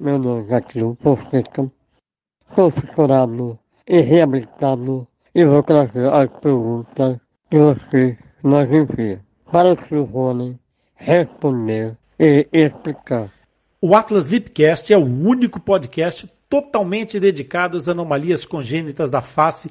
meu é Zaqueu Fonseca, sou fissurado e reabilitado e vou trazer as perguntas que você nos envia para o Silvone responder e explicar. O Atlas Lipcast é o único podcast totalmente dedicado às anomalias congênitas da face,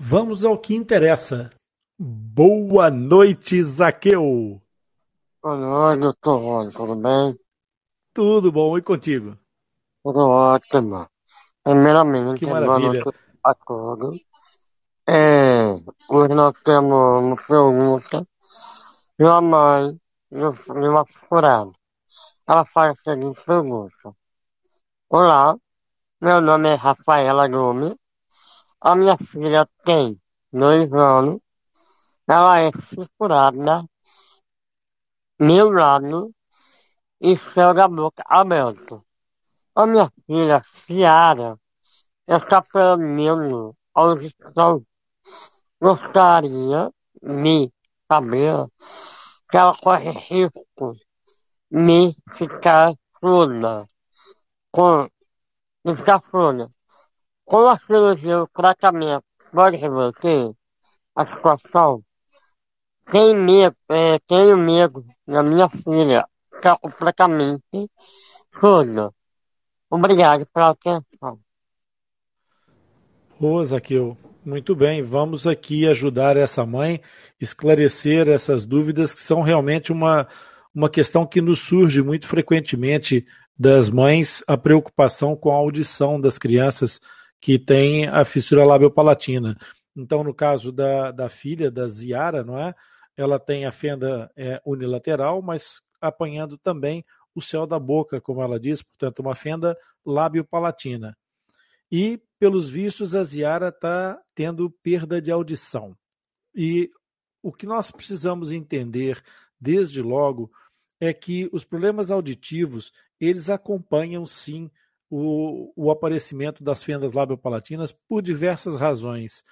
vamos ao que interessa. Boa noite, Zaqueu! Boa noite, doutor Rony, tudo bem? Tudo bom, e contigo? Tudo ótimo. Primeiramente, que maravilha acordo. É, hoje nós temos uma pergunta de uma mãe de uma furada. Ela faz a seguinte pergunta. Olá, meu nome é Rafaela Gomes. A minha filha tem dois anos. Ela é fissurada, meu lado, e céu da boca aberto. A minha filha, Ciara, está perdendo audição. Gostaria de saber se ela corre risco de ficar surda. Com, de ficar surda. Com a cirurgia, o tratamento pode reverter a situação? Tenho medo, é, tenho medo da minha filha ficar completamente surda. Obrigado pela atenção. Ô, Zaqueu, muito bem. Vamos aqui ajudar essa mãe, esclarecer essas dúvidas que são realmente uma, uma questão que nos surge muito frequentemente das mães, a preocupação com a audição das crianças que têm a fissura labiopalatina. Então, no caso da, da filha, da Ziara, não é? Ela tem a fenda é, unilateral, mas apanhando também o céu da boca, como ela diz, portanto, uma fenda labiopalatina. E, pelos vistos, a Ziara está tendo perda de audição. E o que nós precisamos entender, desde logo, é que os problemas auditivos, eles acompanham, sim, o, o aparecimento das fendas labiopalatinas por diversas razões,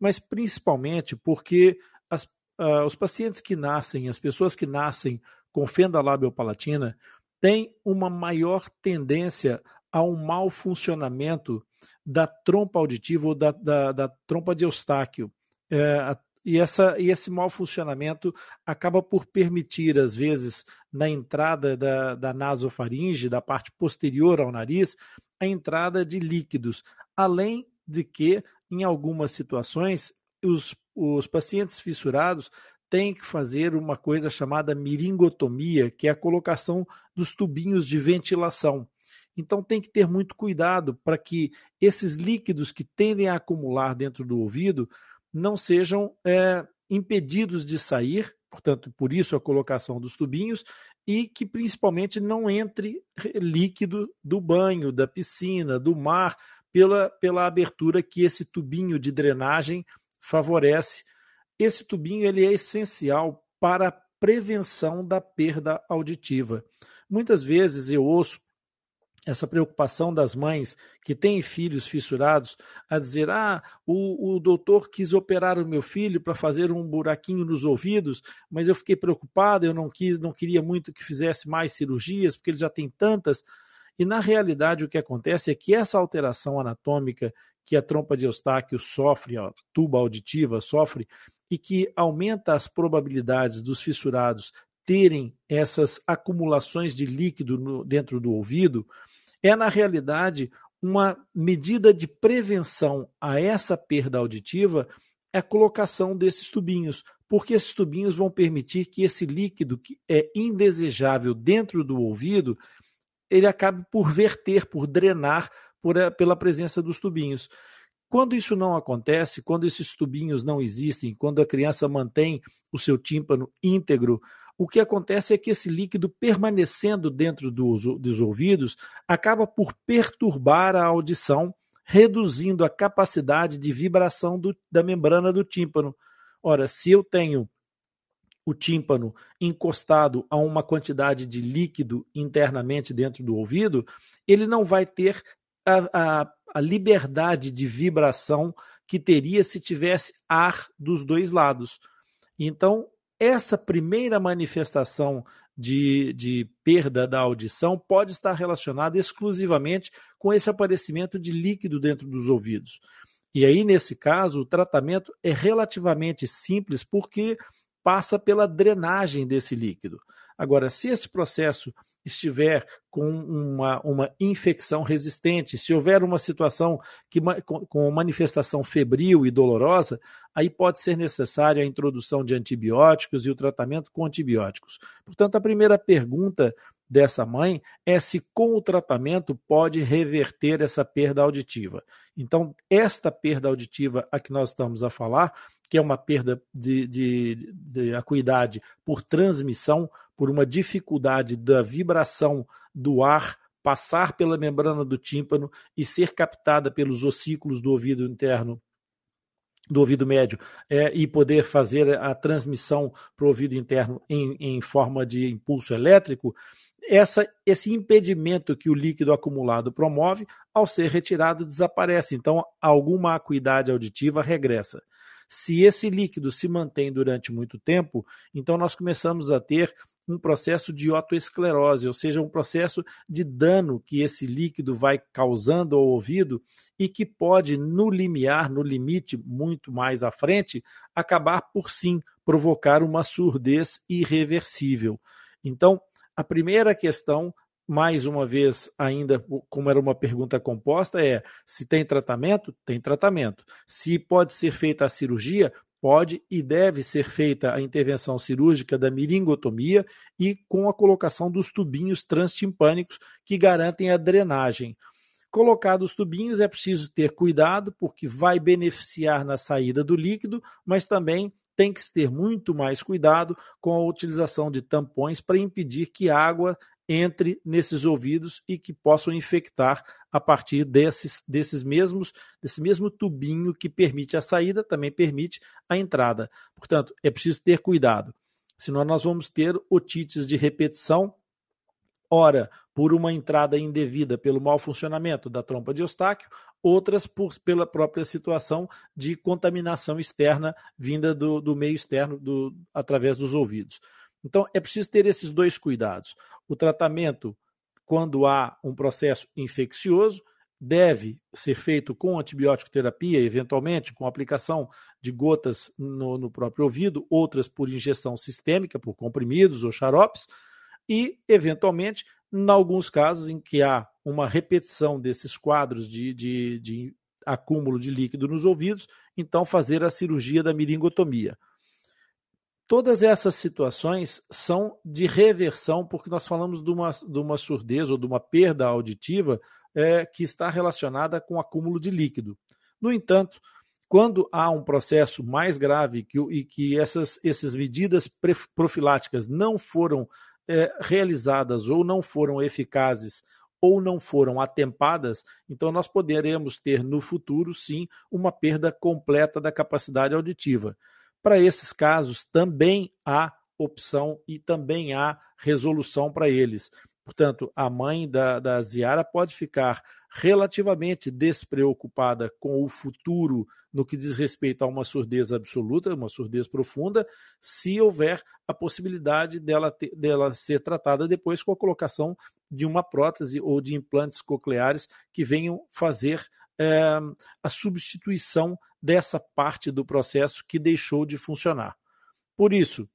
mas principalmente porque as, uh, os pacientes que nascem, as pessoas que nascem com fenda labiopalatina, têm uma maior tendência a um mau funcionamento da trompa auditiva ou da, da, da trompa de Eustáquio. É, e, essa, e esse mau funcionamento acaba por permitir, às vezes, na entrada da, da nasofaringe, da parte posterior ao nariz, a entrada de líquidos. Além de que, em algumas situações, os, os pacientes fissurados têm que fazer uma coisa chamada miringotomia, que é a colocação dos tubinhos de ventilação. Então tem que ter muito cuidado para que esses líquidos que tendem a acumular dentro do ouvido não sejam é, impedidos de sair, portanto, por isso a colocação dos tubinhos, e que principalmente não entre líquido do banho, da piscina, do mar, pela, pela abertura que esse tubinho de drenagem favorece. Esse tubinho ele é essencial para a prevenção da perda auditiva. Muitas vezes eu ouço essa preocupação das mães que têm filhos fissurados a dizer: ah, o, o doutor quis operar o meu filho para fazer um buraquinho nos ouvidos, mas eu fiquei preocupado, eu não, quis, não queria muito que fizesse mais cirurgias, porque ele já tem tantas. E na realidade o que acontece é que essa alteração anatômica que a trompa de Eustáquio sofre, a tuba auditiva sofre, e que aumenta as probabilidades dos fissurados terem essas acumulações de líquido no, dentro do ouvido, é na realidade uma medida de prevenção a essa perda auditiva é a colocação desses tubinhos, porque esses tubinhos vão permitir que esse líquido que é indesejável dentro do ouvido ele acabe por verter, por drenar por, eh, pela presença dos tubinhos. Quando isso não acontece, quando esses tubinhos não existem, quando a criança mantém o seu tímpano íntegro, o que acontece é que esse líquido permanecendo dentro dos, dos ouvidos acaba por perturbar a audição, reduzindo a capacidade de vibração do, da membrana do tímpano. Ora, se eu tenho o tímpano encostado a uma quantidade de líquido internamente dentro do ouvido, ele não vai ter a, a, a liberdade de vibração que teria se tivesse ar dos dois lados. Então, essa primeira manifestação de, de, perda da audição pode estar relacionada exclusivamente com esse aparecimento de líquido dentro dos ouvidos. E aí, nesse caso, o tratamento é relativamente simples, porque passa pela drenagem desse líquido. Agora, se esse processo estiver com uma, uma infecção resistente, se houver uma situação que, com, manifestação febril e dolorosa, aí pode ser necessária a introdução de antibióticos e o tratamento com antibióticos. Portanto, a primeira pergunta dessa mãe é se com o tratamento pode reverter essa perda auditiva. Então, esta perda auditiva a que nós estamos a falar que é uma perda de, de, de acuidade por transmissão, por uma dificuldade da vibração do ar passar pela membrana do tímpano e ser captada pelos ossículos do ouvido interno do ouvido médio é, e poder fazer a transmissão para o ouvido interno em, em forma de impulso elétrico, essa, esse impedimento que o líquido acumulado promove, ao ser retirado, desaparece. Então, alguma acuidade auditiva regressa. Se esse líquido se mantém durante muito tempo, então nós começamos a ter um processo de otoesclerose, ou seja, um processo de dano que esse líquido vai causando ao ouvido e que pode, no limiar, no limite muito mais à frente, acabar por sim provocar uma surdez irreversível. Então, a primeira questão mais uma vez, ainda como era uma pergunta composta, é se tem tratamento? Tem tratamento. Se pode ser feita a cirurgia? Pode e deve ser feita a intervenção cirúrgica da miringotomia e com a colocação dos tubinhos transtimpânicos que garantem a drenagem. Colocados os tubinhos, é preciso ter cuidado, porque vai beneficiar na saída do líquido, mas também tem que ter muito mais cuidado com a utilização de tampões para impedir que água entre nesses ouvidos e que possam infectar a partir desses, desses mesmos, desse mesmo tubinho que permite a saída, também permite a entrada. Portanto, é preciso ter cuidado. Senão nós vamos ter otites de repetição, ora por uma entrada indevida pelo mau funcionamento da trompa de Eustáquio, outras por, pela própria situação de contaminação externa vinda do, do meio externo do, através dos ouvidos. Então, é preciso ter esses dois cuidados. O tratamento, quando há um processo infeccioso, deve ser feito com antibiótico terapia, eventualmente com aplicação de gotas no, no, próprio ouvido, outras por injeção sistêmica, por comprimidos ou xaropes, e, eventualmente, em alguns casos em que há uma repetição desses quadros de, de, de acúmulo de líquido nos ouvidos, então fazer a cirurgia da miringotomia. Todas essas situações são de reversão, porque nós falamos de uma, de uma surdez ou de uma perda auditiva é, que está relacionada com acúmulo de líquido. No entanto, quando há um processo mais grave que, e que essas, essas medidas profiláticas não foram é, realizadas ou não foram eficazes ou não foram atempadas, então nós poderemos ter no futuro, sim, uma perda completa da capacidade auditiva. Para esses casos, também há opção e também há resolução para eles. Portanto, a mãe da, da Ziara pode ficar relativamente despreocupada com o futuro no que diz respeito a uma surdez absoluta, uma surdez profunda, se houver a possibilidade dela, ter, dela ser tratada depois com a colocação de uma prótese ou de implantes cocleares que venham fazer é, a substituição dessa parte do processo que deixou de funcionar. Por isso,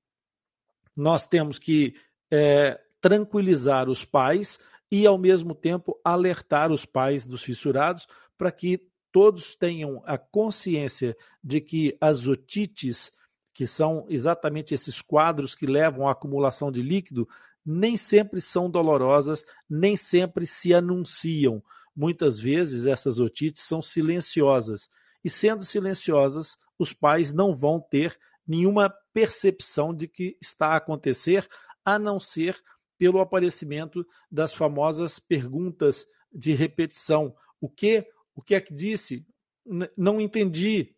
nós temos que é, tranquilizar os pais e, ao mesmo tempo, alertar os pais dos fissurados para que todos tenham a consciência de que as otites, que são exatamente esses quadros que levam à acumulação de líquido, nem sempre são dolorosas, nem sempre se anunciam. Muitas vezes essas otites são silenciosas. E sendo silenciosas, os pais não vão ter nenhuma percepção de que está a acontecer, a não ser pelo aparecimento das famosas perguntas de repetição. O que? O que é que disse? não entendi.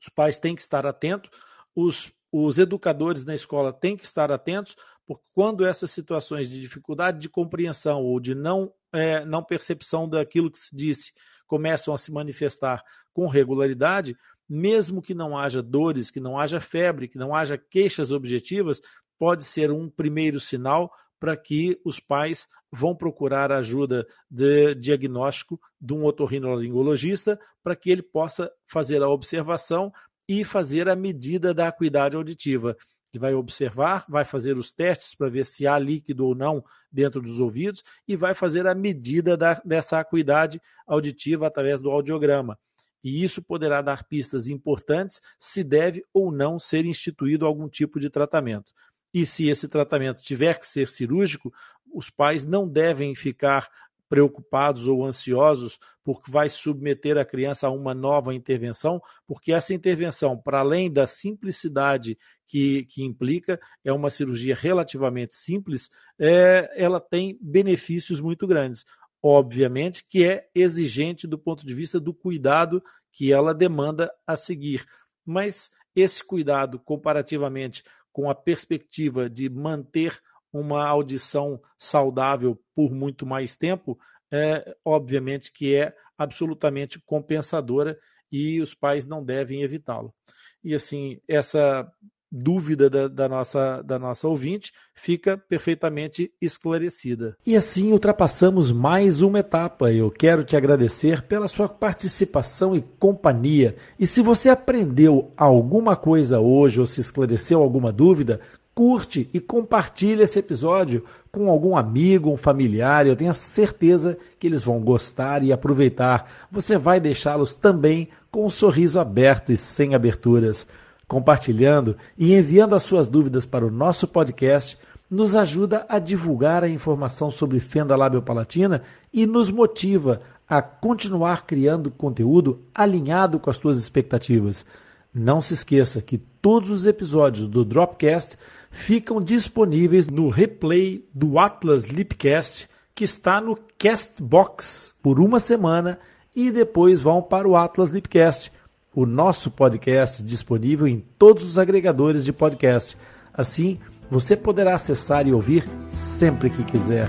Os pais têm que estar atentos, os, os educadores na escola têm que estar atentos, porque quando essas situações de dificuldade de compreensão ou de não, é, não percepção daquilo que se disse começam a se manifestar com regularidade, mesmo que não haja dores, que não haja febre, que não haja queixas objetivas, pode ser um primeiro sinal para que os pais vão procurar ajuda de diagnóstico de um otorrinolaringologista para que ele possa fazer a observação e fazer a medida da acuidade auditiva. Vai observar, vai fazer os testes para ver se há líquido ou não dentro dos ouvidos e vai fazer a medida da, dessa acuidade auditiva através do audiograma. E isso poderá dar pistas importantes se deve ou não ser instituído algum tipo de tratamento. E se esse tratamento tiver que ser cirúrgico, os pais não devem ficar preocupados ou ansiosos porque vai submeter a criança a uma nova intervenção, porque essa intervenção, para além da simplicidade que, que implica, é uma cirurgia relativamente simples, é, ela tem benefícios muito grandes. Obviamente que é exigente do ponto de vista do cuidado que ela demanda a seguir. Mas esse cuidado, comparativamente com a perspectiva de manter uma audição saudável por muito mais tempo, é, obviamente que é absolutamente compensadora e os pais não devem evitá-lo. E assim, essa dúvida da, da, nossa, da nossa ouvinte fica perfeitamente esclarecida. E assim ultrapassamos mais uma etapa. Eu quero te agradecer pela sua participação e companhia. E se você aprendeu alguma coisa hoje ou se esclareceu alguma dúvida, curte e compartilhe esse episódio com algum amigo, um familiar. Eu tenho certeza que eles vão gostar e aproveitar. Você vai deixá-los também com um sorriso aberto e sem aberturas compartilhando e enviando as suas dúvidas para o nosso podcast nos ajuda a divulgar a informação sobre fenda labiopalatina e nos motiva a continuar criando conteúdo alinhado com as suas expectativas. Não se esqueça que todos os episódios do Dropcast ficam disponíveis no replay do Atlas Lipcast, que está no Castbox por uma semana e depois vão para o Atlas Lipcast o nosso podcast disponível em todos os agregadores de podcast. Assim, você poderá acessar e ouvir sempre que quiser.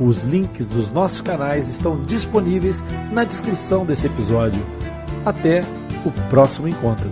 Os links dos nossos canais estão disponíveis na descrição desse episódio. Até o próximo encontro.